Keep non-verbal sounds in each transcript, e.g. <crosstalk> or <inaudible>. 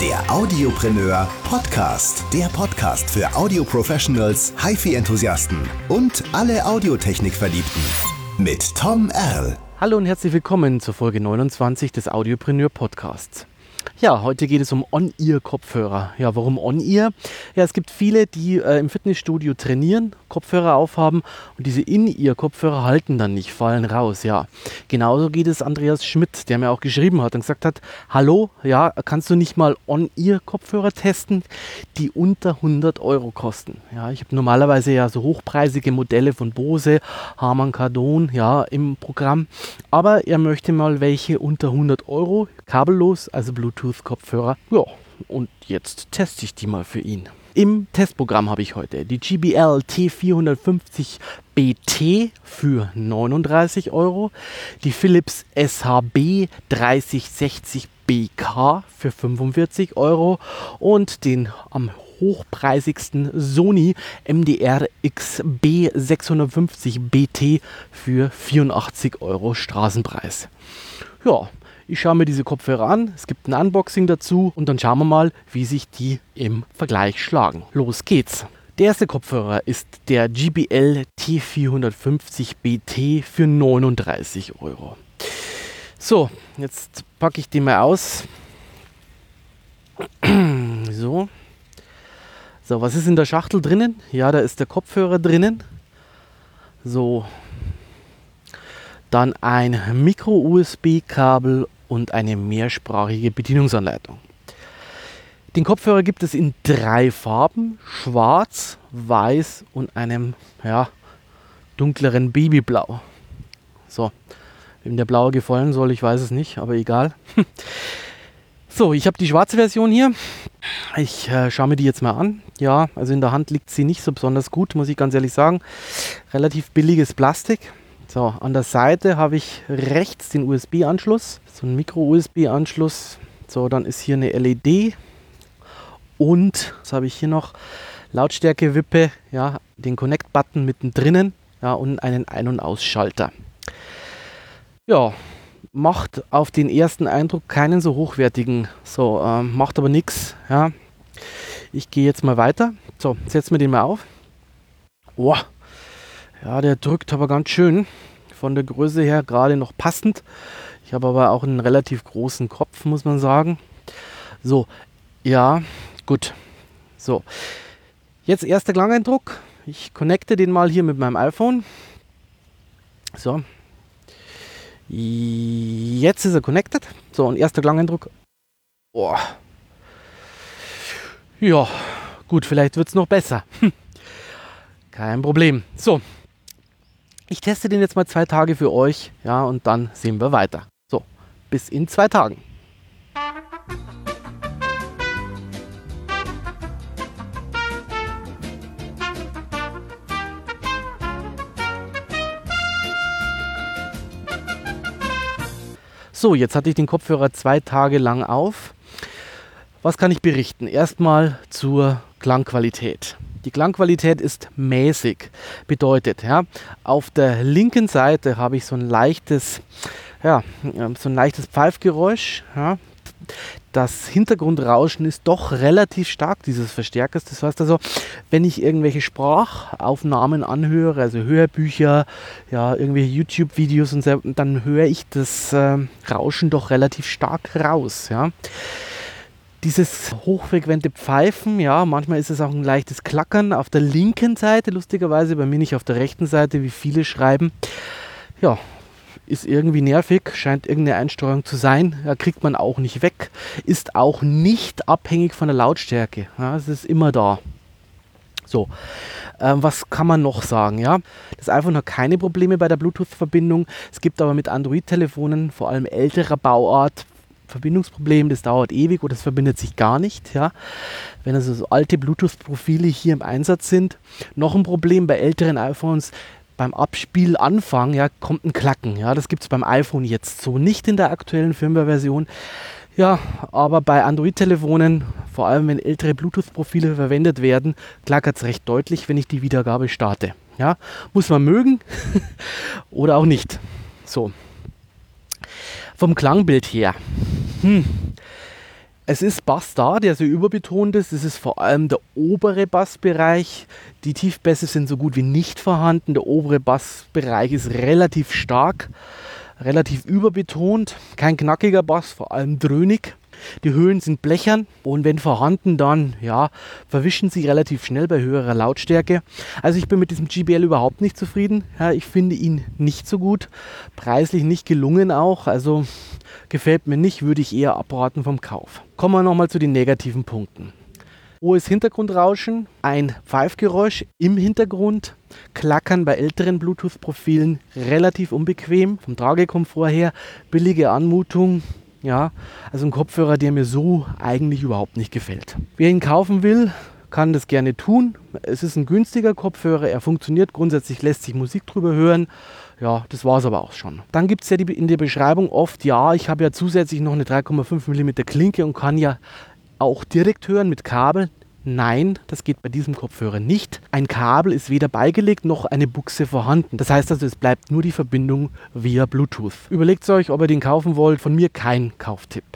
Der Audiopreneur Podcast. Der Podcast für Audio-Professionals, HiFi-Enthusiasten und alle Audiotechnik-Verliebten. Mit Tom Erl. Hallo und herzlich willkommen zur Folge 29 des Audiopreneur Podcasts. Ja, heute geht es um On-Ear-Kopfhörer. Ja, warum On-Ear? Ja, es gibt viele, die äh, im Fitnessstudio trainieren, Kopfhörer aufhaben und diese In-Ear-Kopfhörer halten dann nicht, fallen raus. Ja, genauso geht es Andreas Schmidt, der mir auch geschrieben hat und gesagt hat, hallo, ja, kannst du nicht mal On-Ear-Kopfhörer testen, die unter 100 Euro kosten? Ja, ich habe normalerweise ja so hochpreisige Modelle von Bose, Harman Kardon, ja, im Programm, aber er möchte mal welche unter 100 Euro, kabellos, also Bluetooth Bluetooth-Kopfhörer. Ja, und jetzt teste ich die mal für ihn. Im Testprogramm habe ich heute die GBL T450 BT für 39 Euro, die Philips SHB 3060 BK für 45 Euro und den am hochpreisigsten Sony MDR XB 650 BT für 84 Euro Straßenpreis. Ja, ich schaue mir diese Kopfhörer an, es gibt ein Unboxing dazu und dann schauen wir mal, wie sich die im Vergleich schlagen. Los geht's. Der erste Kopfhörer ist der GBL T450 BT für 39 Euro. So, jetzt packe ich den mal aus. <clears throat> So. So, was ist in der Schachtel drinnen? Ja, da ist der Kopfhörer drinnen. So. Dann ein Micro-USB-Kabel und eine mehrsprachige Bedienungsanleitung. Den Kopfhörer gibt es in drei Farben: Schwarz, Weiß und einem ja, dunkleren Babyblau. So, wem der blaue gefallen soll, ich weiß es nicht, aber egal. <laughs> so, ich habe die schwarze Version hier. Ich äh, schaue mir die jetzt mal an. Ja, also in der Hand liegt sie nicht so besonders gut, muss ich ganz ehrlich sagen. Relativ billiges Plastik. So, an der Seite habe ich rechts den USB-Anschluss, so ein Micro-USB-Anschluss. So, dann ist hier eine LED und was habe ich hier noch? Lautstärke-Wippe, ja, den Connect-Button mittendrin, ja, und einen Ein- und Ausschalter. Ja, macht auf den ersten Eindruck keinen so hochwertigen, so, ähm, macht aber nichts, ja. Ich gehe jetzt mal weiter. So, setzen wir den mal auf. Boah, ja, der drückt aber ganz schön. Von der Größe her gerade noch passend. Ich habe aber auch einen relativ großen Kopf, muss man sagen. So, ja, gut. So, jetzt erster Klangeindruck. Ich connecte den mal hier mit meinem iPhone. So. Jetzt ist er connected. So, und erster Klangeindruck. Boah. Ja, gut, vielleicht wird es noch besser. Kein Problem. So, ich teste den jetzt mal zwei Tage für euch, ja, und dann sehen wir weiter. So, bis in zwei Tagen. So, jetzt hatte ich den Kopfhörer zwei Tage lang auf. Was kann ich berichten? Erstmal zur Klangqualität. Die Klangqualität ist mäßig. Bedeutet, ja, auf der linken Seite habe ich so ein leichtes, ja, ähm, so ein leichtes Pfeifgeräusch. Ja. Das Hintergrundrauschen ist doch relativ stark dieses Verstärkers. Das heißt also, wenn ich irgendwelche Sprachaufnahmen anhöre, also Hörbücher, ja, irgendwelche YouTube-Videos und so, dann höre ich das äh, Rauschen doch relativ stark raus. Ja dieses hochfrequente Pfeifen, ja, manchmal ist es auch ein leichtes Klackern auf der linken Seite, lustigerweise bei mir nicht auf der rechten Seite, wie viele schreiben. Ja, ist irgendwie nervig, scheint irgendeine Einsteuerung zu sein. Ja, kriegt man auch nicht weg, ist auch nicht abhängig von der Lautstärke. Ja, es ist immer da. So, ähm, was kann man noch sagen? Ja, das iPhone hat keine Probleme bei der Bluetooth-Verbindung. Es gibt aber mit Android-Telefonen, vor allem älterer Bauart, Verbindungsproblem, das dauert ewig oder es verbindet sich gar nicht. Ja. Wenn also so alte Bluetooth-Profile hier im Einsatz sind. Noch ein Problem bei älteren iPhones, beim Abspielanfang ja, kommt ein Klacken. Ja. Das gibt es beim iPhone jetzt so nicht in der aktuellen Firmware-Version. Ja, aber bei Android-Telefonen, vor allem wenn ältere Bluetooth-Profile verwendet werden, klackert es recht deutlich, wenn ich die Wiedergabe starte. Ja, muss man mögen <laughs> oder auch nicht. So. Vom Klangbild her hm. Es ist Bass da, der sehr überbetont ist. Es ist vor allem der obere Bassbereich. Die Tiefbässe sind so gut wie nicht vorhanden. Der obere Bassbereich ist relativ stark, relativ überbetont. Kein knackiger Bass, vor allem dröhnig. Die Höhen sind blechern und wenn vorhanden, dann ja, verwischen sie relativ schnell bei höherer Lautstärke. Also ich bin mit diesem GBL überhaupt nicht zufrieden. Ja, ich finde ihn nicht so gut. Preislich nicht gelungen auch. Also gefällt mir nicht, würde ich eher abraten vom Kauf. Kommen wir nochmal zu den negativen Punkten. Hohes Hintergrundrauschen, ein Pfeifgeräusch im Hintergrund, Klackern bei älteren Bluetooth-Profilen relativ unbequem, vom Tragekomfort her, billige Anmutung, ja, also ein Kopfhörer, der mir so eigentlich überhaupt nicht gefällt. Wer ihn kaufen will, kann das gerne tun. Es ist ein günstiger Kopfhörer, er funktioniert grundsätzlich, lässt sich Musik drüber hören. Ja, das war es aber auch schon. Dann gibt es ja die, in der Beschreibung oft, ja, ich habe ja zusätzlich noch eine 3,5 mm Klinke und kann ja auch direkt hören mit Kabel. Nein, das geht bei diesem Kopfhörer nicht. Ein Kabel ist weder beigelegt noch eine Buchse vorhanden. Das heißt also, es bleibt nur die Verbindung via Bluetooth. Überlegt euch, ob ihr den kaufen wollt. Von mir kein Kauftipp.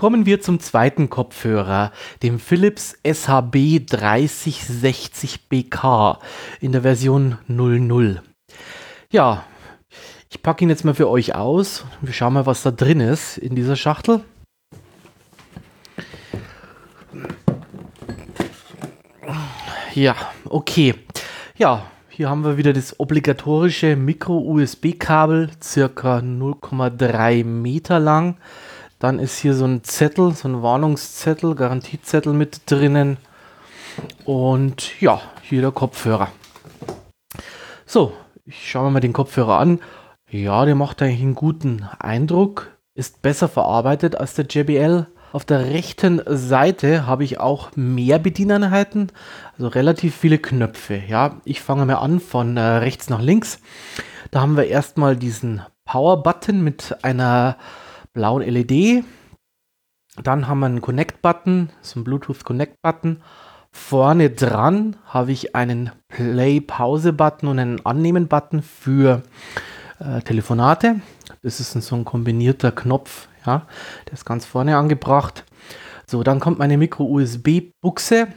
Kommen wir zum zweiten Kopfhörer, dem Philips SHB 3060BK in der Version 00. Ja, ich packe ihn jetzt mal für euch aus. Wir schauen mal, was da drin ist in dieser Schachtel. Ja, okay. Ja, hier haben wir wieder das obligatorische Micro-USB-Kabel, circa 0,3 Meter lang. Dann ist hier so ein Zettel, so ein Warnungszettel, Garantiezettel mit drinnen. Und ja, hier der Kopfhörer. So, ich schaue mir mal den Kopfhörer an. Ja, der macht eigentlich einen guten Eindruck. Ist besser verarbeitet als der JBL. Auf der rechten Seite habe ich auch mehr Bedieneinheiten, also relativ viele Knöpfe. Ja, ich fange mal an von äh, rechts nach links. Da haben wir erstmal diesen Power-Button mit einer blauen LED. Dann haben wir einen Connect-Button, so einen Bluetooth-Connect-Button. Vorne dran habe ich einen Play-Pause-Button und einen Annehmen-Button für äh, Telefonate. Das ist so ein kombinierter Knopf, ja, der ist ganz vorne angebracht. So, dann kommt meine Micro-USB-Buchse.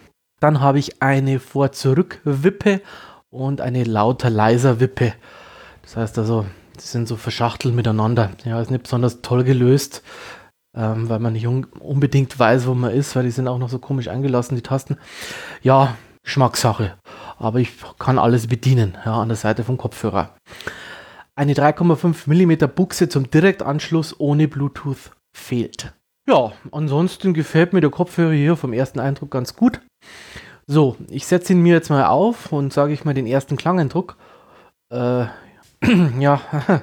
Dann habe ich eine Vor-Zurück-Wippe und eine lauter-leiser-Wippe. Das heißt also, die sind so verschachtelt miteinander. Ja, ist nicht besonders toll gelöst, ähm, weil man nicht un unbedingt weiß, wo man ist, weil die sind auch noch so komisch eingelassen, die Tasten. Ja, Geschmackssache. Aber ich kann alles bedienen, ja, an der Seite vom Kopfhörer eine 3,5 mm Buchse zum Direktanschluss ohne Bluetooth fehlt. Ja, ansonsten gefällt mir der Kopfhörer hier vom ersten Eindruck ganz gut. So, ich setze ihn mir jetzt mal auf und sage ich mal den ersten Klangeindruck. Äh, <clears throat> ja, <laughs>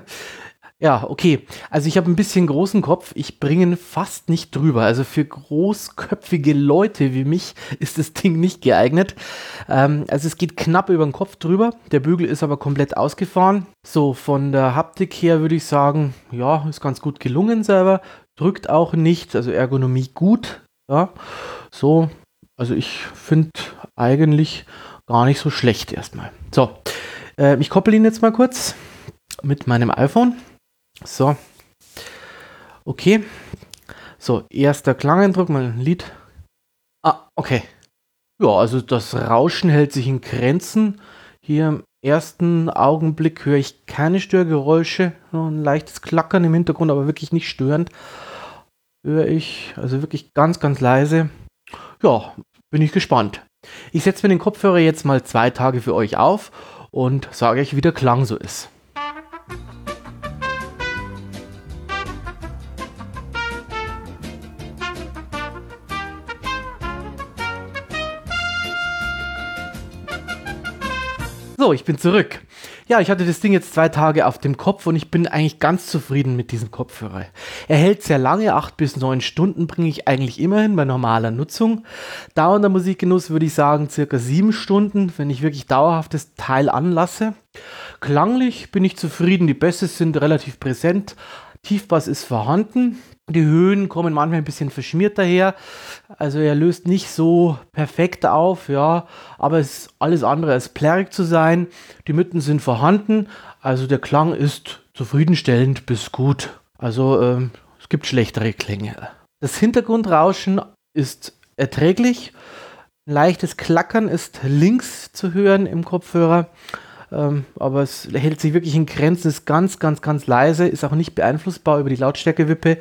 Ja, okay. Also ich habe ein bisschen großen Kopf. Ich bringe ihn fast nicht drüber. Also für großköpfige Leute wie mich ist das Ding nicht geeignet. Ähm, also es geht knapp über den Kopf drüber. Der Bügel ist aber komplett ausgefahren. So, von der Haptik her würde ich sagen, ja, ist ganz gut gelungen selber. Drückt auch nicht. Also Ergonomie gut. Ja, so. Also ich finde eigentlich gar nicht so schlecht erstmal. So, äh, ich koppel ihn jetzt mal kurz mit meinem iPhone. So. Okay. So, erster Klangeindruck, mal ein Lied. Ah, okay. Ja, also das Rauschen hält sich in Grenzen. Hier im ersten Augenblick höre ich keine Störgeräusche. Nur ein leichtes Klackern im Hintergrund, aber wirklich nicht störend. Höre ich, also wirklich ganz, ganz leise. Ja, bin ich gespannt. Ich setze mir den Kopfhörer jetzt mal zwei Tage für euch auf und sage euch, wie der Klang so ist. So, ich bin zurück. Ja, ich hatte das Ding jetzt zwei Tage auf dem Kopf und ich bin eigentlich ganz zufrieden mit diesem Kopfhörer. Er hält sehr lange, acht bis neun Stunden bringe ich eigentlich immerhin bei normaler Nutzung. Dauernder Musikgenuss würde ich sagen circa sieben Stunden, wenn ich wirklich dauerhaft das Teil anlasse. Klanglich bin ich zufrieden, die Bässe sind relativ präsent, Tiefbass ist vorhanden. Die Höhen kommen manchmal ein bisschen verschmiert daher. Also er löst nicht so perfekt auf, ja, aber es ist alles andere als plärrig zu sein. Die Mitten sind vorhanden, also der Klang ist zufriedenstellend bis gut. Also ähm, es gibt schlechtere Klänge. Das Hintergrundrauschen ist erträglich. Ein leichtes Klackern ist links zu hören im Kopfhörer. Ähm, aber es hält sich wirklich in Grenzen, ist ganz, ganz, ganz leise, ist auch nicht beeinflussbar über die Lautstärkewippe.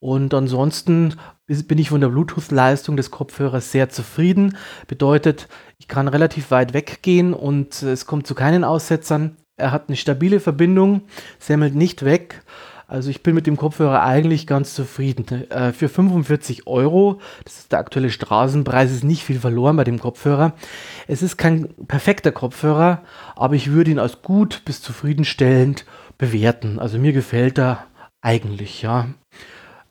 Und ansonsten bin ich von der Bluetooth-Leistung des Kopfhörers sehr zufrieden. Bedeutet, ich kann relativ weit weggehen und es kommt zu keinen Aussetzern. Er hat eine stabile Verbindung, semmelt nicht weg. Also ich bin mit dem Kopfhörer eigentlich ganz zufrieden. Äh, für 45 Euro, das ist der aktuelle Straßenpreis, ist nicht viel verloren bei dem Kopfhörer. Es ist kein perfekter Kopfhörer, aber ich würde ihn als gut bis zufriedenstellend bewerten. Also mir gefällt er eigentlich, ja.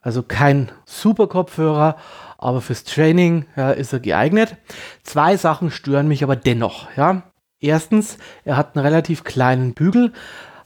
Also kein super Kopfhörer, aber fürs Training ja, ist er geeignet. Zwei Sachen stören mich aber dennoch, ja. Erstens, er hat einen relativ kleinen Bügel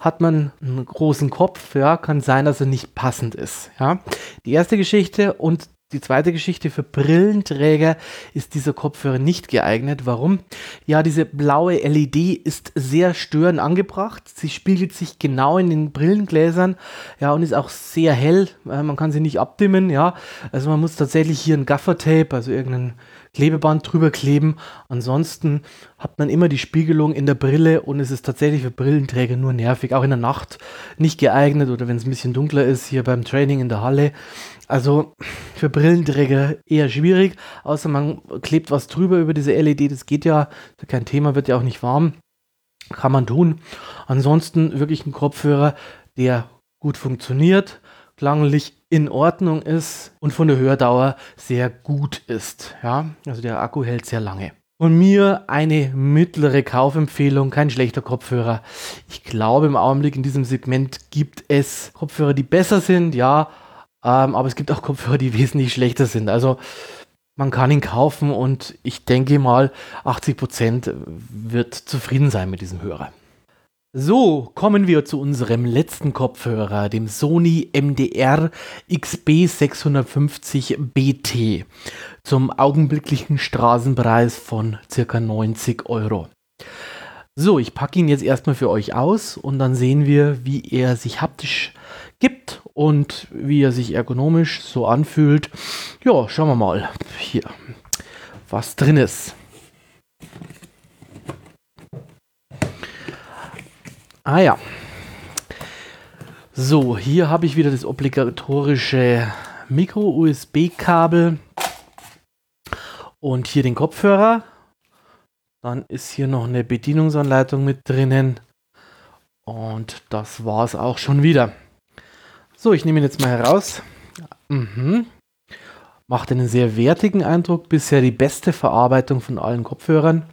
hat man einen großen Kopf, ja, kann sein, dass er nicht passend ist. Ja. Die erste Geschichte und die zweite Geschichte für Brillenträger ist dieser Kopfhörer nicht geeignet. Warum? Ja, diese blaue LED ist sehr störend angebracht. Sie spiegelt sich genau in den Brillengläsern, ja, und ist auch sehr hell. Äh, man kann sie nicht abdimmen, ja. Also man muss tatsächlich hier ein Gaffertape, also irgendein Klebeband drüber kleben. Ansonsten hat man immer die Spiegelung in der Brille und es ist tatsächlich für Brillenträger nur nervig, auch in der Nacht nicht geeignet oder wenn es ein bisschen dunkler ist hier beim Training in der Halle. Also für Brillenträger eher schwierig, außer man klebt was drüber über diese LED, das geht ja, kein Thema, wird ja auch nicht warm. Kann man tun. Ansonsten wirklich ein Kopfhörer, der gut funktioniert, klanglich in Ordnung ist und von der Hördauer sehr gut ist. Ja, also der Akku hält sehr lange. Von mir eine mittlere Kaufempfehlung, kein schlechter Kopfhörer. Ich glaube, im Augenblick in diesem Segment gibt es Kopfhörer, die besser sind, ja, ähm, aber es gibt auch Kopfhörer, die <laughs> wesentlich schlechter sind. Also man kann ihn kaufen und ich denke mal, 80% wird zufrieden sein mit diesem Hörer. So, kommen wir zu unserem letzten Kopfhörer, dem Sony MDR XB650 BT, zum augenblicklichen Straßenpreis von ca. 90 Euro. So, ich packe ihn jetzt erstmal für euch aus und dann sehen wir, wie er sich haptisch gibt und wie er sich ergonomisch so anfühlt. Ja, schauen wir mal hier, was drin ist. Ah ja. So, hier habe ich wieder das obligatorische Micro-USB-Kabel und hier den Kopfhörer. Dann ist hier noch eine Bedienungsanleitung mit drinnen. Und das war es auch schon wieder. So, ich nehme ihn jetzt mal heraus. Mhm. Macht einen sehr wertigen Eindruck. Bisher die beste Verarbeitung von allen Kopfhörern.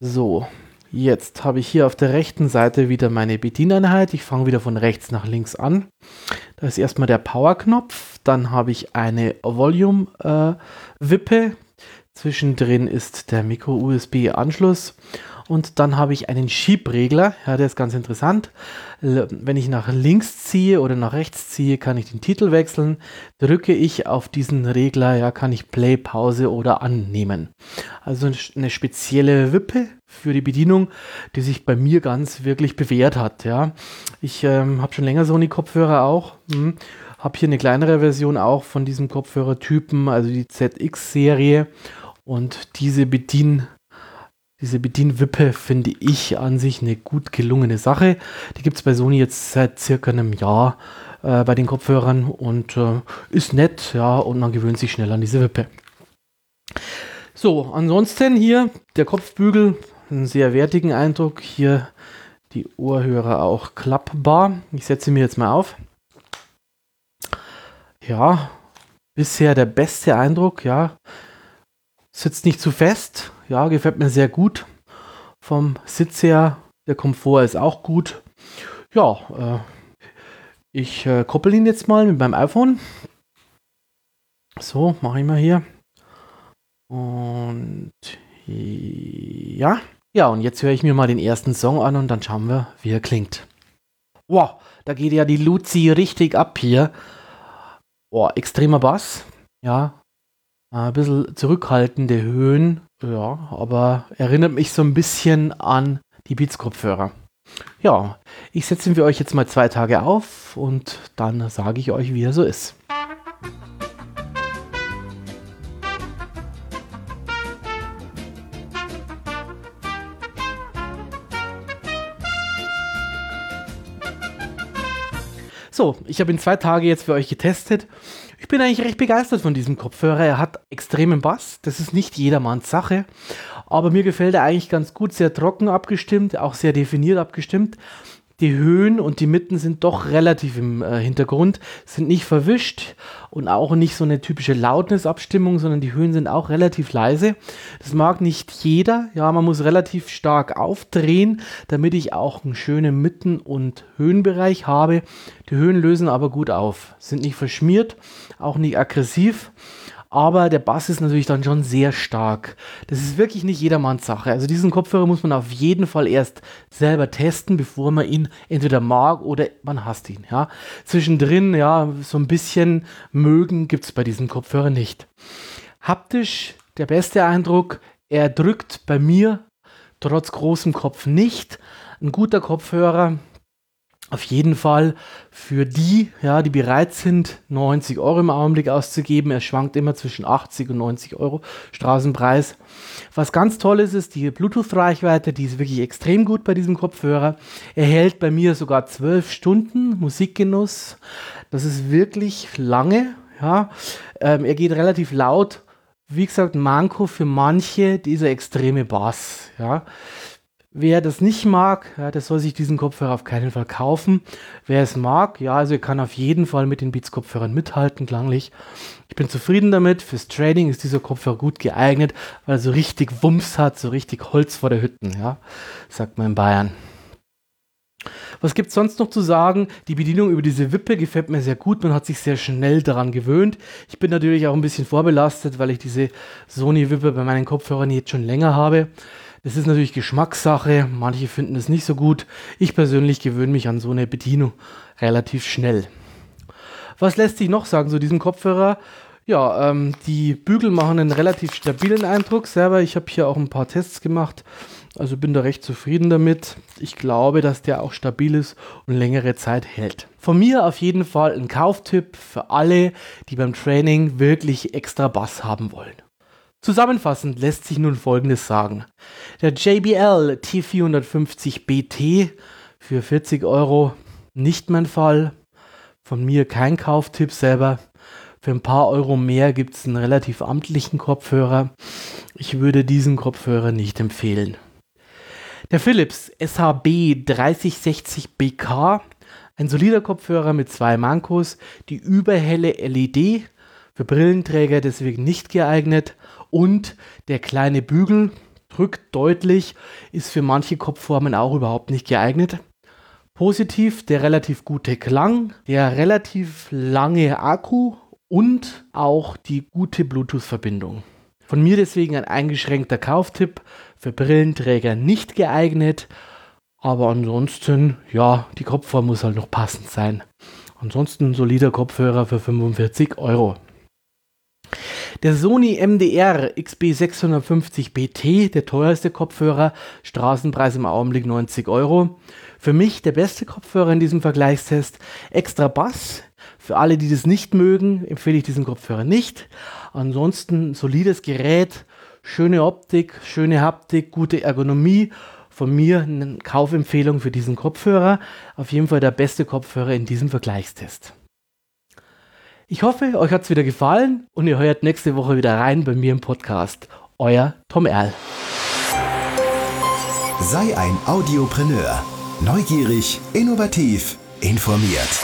So, Jetzt habe ich hier auf der rechten Seite wieder meine Bedieneinheit. Ich fange wieder von rechts nach links an. Da ist erstmal der Power-Knopf. Dann habe ich eine Volume-Wippe. Äh, Zwischendrin ist der Micro-USB-Anschluss. Und dann habe ich einen Schiebregler. Ja, der ist ganz interessant. Wenn ich nach links ziehe oder nach rechts ziehe, kann ich den Titel wechseln. Drücke ich auf diesen Regler, ja, kann ich Play, Pause oder annehmen. Also eine spezielle Wippe für die Bedienung, die sich bei mir ganz wirklich bewährt hat. Ja, ich ähm, habe schon länger Sony-Kopfhörer auch. Hm. Habe hier eine kleinere Version auch von diesem Kopfhörertypen, also die ZX-Serie. Und diese Bedien diese Bedienwippe finde ich an sich eine gut gelungene Sache. Die gibt es bei Sony jetzt seit circa einem Jahr äh, bei den Kopfhörern und äh, ist nett, ja, und man gewöhnt sich schnell an diese Wippe. So, ansonsten hier der Kopfbügel, einen sehr wertigen Eindruck. Hier die Ohrhörer auch klappbar. Ich setze mir jetzt mal auf. Ja, bisher der beste Eindruck, ja. Sitzt nicht zu fest, ja, gefällt mir sehr gut. Vom Sitz her, der Komfort ist auch gut. Ja, äh, ich äh, koppel ihn jetzt mal mit meinem iPhone. So, mache ich mal hier. Und ja. Ja, und jetzt höre ich mir mal den ersten Song an und dann schauen wir, wie er klingt. Wow, da geht ja die Luzi richtig ab hier. Boah, extremer Bass. Ja, ein bisschen zurückhaltende Höhen. Ja, aber erinnert mich so ein bisschen an die Beats-Kopfhörer. Ja, ich setze ihn für euch jetzt mal zwei Tage auf und dann sage ich euch, wie er so ist. So, ich habe ihn zwei Tage jetzt für euch getestet. Ich bin eigentlich recht begeistert von diesem Kopfhörer. Er hat extremen Bass. Das ist nicht jedermanns Sache. Aber mir gefällt er eigentlich ganz gut. Sehr trocken abgestimmt, auch sehr definiert abgestimmt die Höhen und die Mitten sind doch relativ im äh, Hintergrund, sind nicht verwischt und auch nicht so eine typische Loudness-Abstimmung, sondern die Höhen sind auch relativ leise. Das mag nicht jeder. Ja, man muss relativ stark aufdrehen, damit ich auch einen schönen Mitten- und Höhenbereich habe. Die Höhen lösen aber gut auf, sind nicht verschmiert, auch nicht aggressiv aber der Bass ist natürlich dann schon sehr stark. Das ist wirklich nicht jedermanns Sache. Also diesen Kopfhörer muss man auf jeden Fall erst selber testen, bevor man ihn entweder mag oder man hasst ihn. Ja. Zwischendrin, ja, so ein bisschen mögen gibt es bei diesem Kopfhörer nicht. Haptisch der beste Eindruck, er drückt bei mir trotz großem Kopf nicht. Ein guter Kopfhörer, auf jeden Fall für die, ja, die bereit sind, 90 Euro im Augenblick auszugeben. Er schwankt immer zwischen 80 und 90 Euro Straßenpreis. Was ganz toll ist, ist die Bluetooth-Reichweite, die ist wirklich extrem gut bei diesem Kopfhörer. Er hält bei mir sogar 12 Stunden Musikgenuss. Das ist wirklich lange, ja. Ähm, er geht relativ laut. Wie gesagt, Manko für manche dieser extreme Bass, ja. Wer das nicht mag, ja, der soll sich diesen Kopfhörer auf keinen Fall kaufen. Wer es mag, ja, also er kann auf jeden Fall mit den Beats-Kopfhörern mithalten, klanglich. Ich bin zufrieden damit. Fürs Trading ist dieser Kopfhörer gut geeignet, weil er so richtig Wumms hat, so richtig Holz vor der Hütten, ja, sagt man in Bayern. Was gibt es sonst noch zu sagen? Die Bedienung über diese Wippe gefällt mir sehr gut. Man hat sich sehr schnell daran gewöhnt. Ich bin natürlich auch ein bisschen vorbelastet, weil ich diese Sony-Wippe bei meinen Kopfhörern jetzt schon länger habe. Das ist natürlich Geschmackssache. Manche finden es nicht so gut. Ich persönlich gewöhne mich an so eine Bedienung relativ schnell. Was lässt sich noch sagen zu diesem Kopfhörer? Ja, ähm, die Bügel machen einen relativ stabilen Eindruck. Selber, ich habe hier auch ein paar Tests gemacht. Also bin da recht zufrieden damit. Ich glaube, dass der auch stabil ist und längere Zeit hält. Von mir auf jeden Fall ein Kauftipp für alle, die beim Training wirklich extra Bass haben wollen. Zusammenfassend lässt sich nun Folgendes sagen. Der JBL T450 BT für 40 Euro nicht mein Fall. Von mir kein Kauftipp selber. Für ein paar Euro mehr gibt es einen relativ amtlichen Kopfhörer. Ich würde diesen Kopfhörer nicht empfehlen. Der Philips SHB 3060 BK, ein solider Kopfhörer mit zwei Mankos, die überhelle LED, für Brillenträger deswegen nicht geeignet und der kleine Bügel drückt deutlich, ist für manche Kopfformen auch überhaupt nicht geeignet. Positiv der relativ gute Klang, der relativ lange Akku und auch die gute Bluetooth-Verbindung. Von mir deswegen ein eingeschränkter Kauftipp, für Brillenträger nicht geeignet, aber ansonsten, ja, die Kopfform muss halt noch passend sein. Ansonsten solider Kopfhörer für 45 Euro. Der Sony MDR XB650 BT, der teuerste Kopfhörer, Straßenpreis im Augenblick 90 Euro. Für mich der beste Kopfhörer in diesem Vergleichstest. Extra Bass. Für alle, die das nicht mögen, empfehle ich diesen Kopfhörer nicht. Ansonsten solides Gerät, schöne Optik, schöne Haptik, gute Ergonomie. Von mir eine Kaufempfehlung für diesen Kopfhörer. Auf jeden Fall der beste Kopfhörer in diesem Vergleichstest. Ich hoffe, euch hat es wieder gefallen und ihr hört nächste Woche wieder rein bei mir im Podcast. Euer Tom Erl. Sei ein Audiopreneur. Neugierig, innovativ, informiert.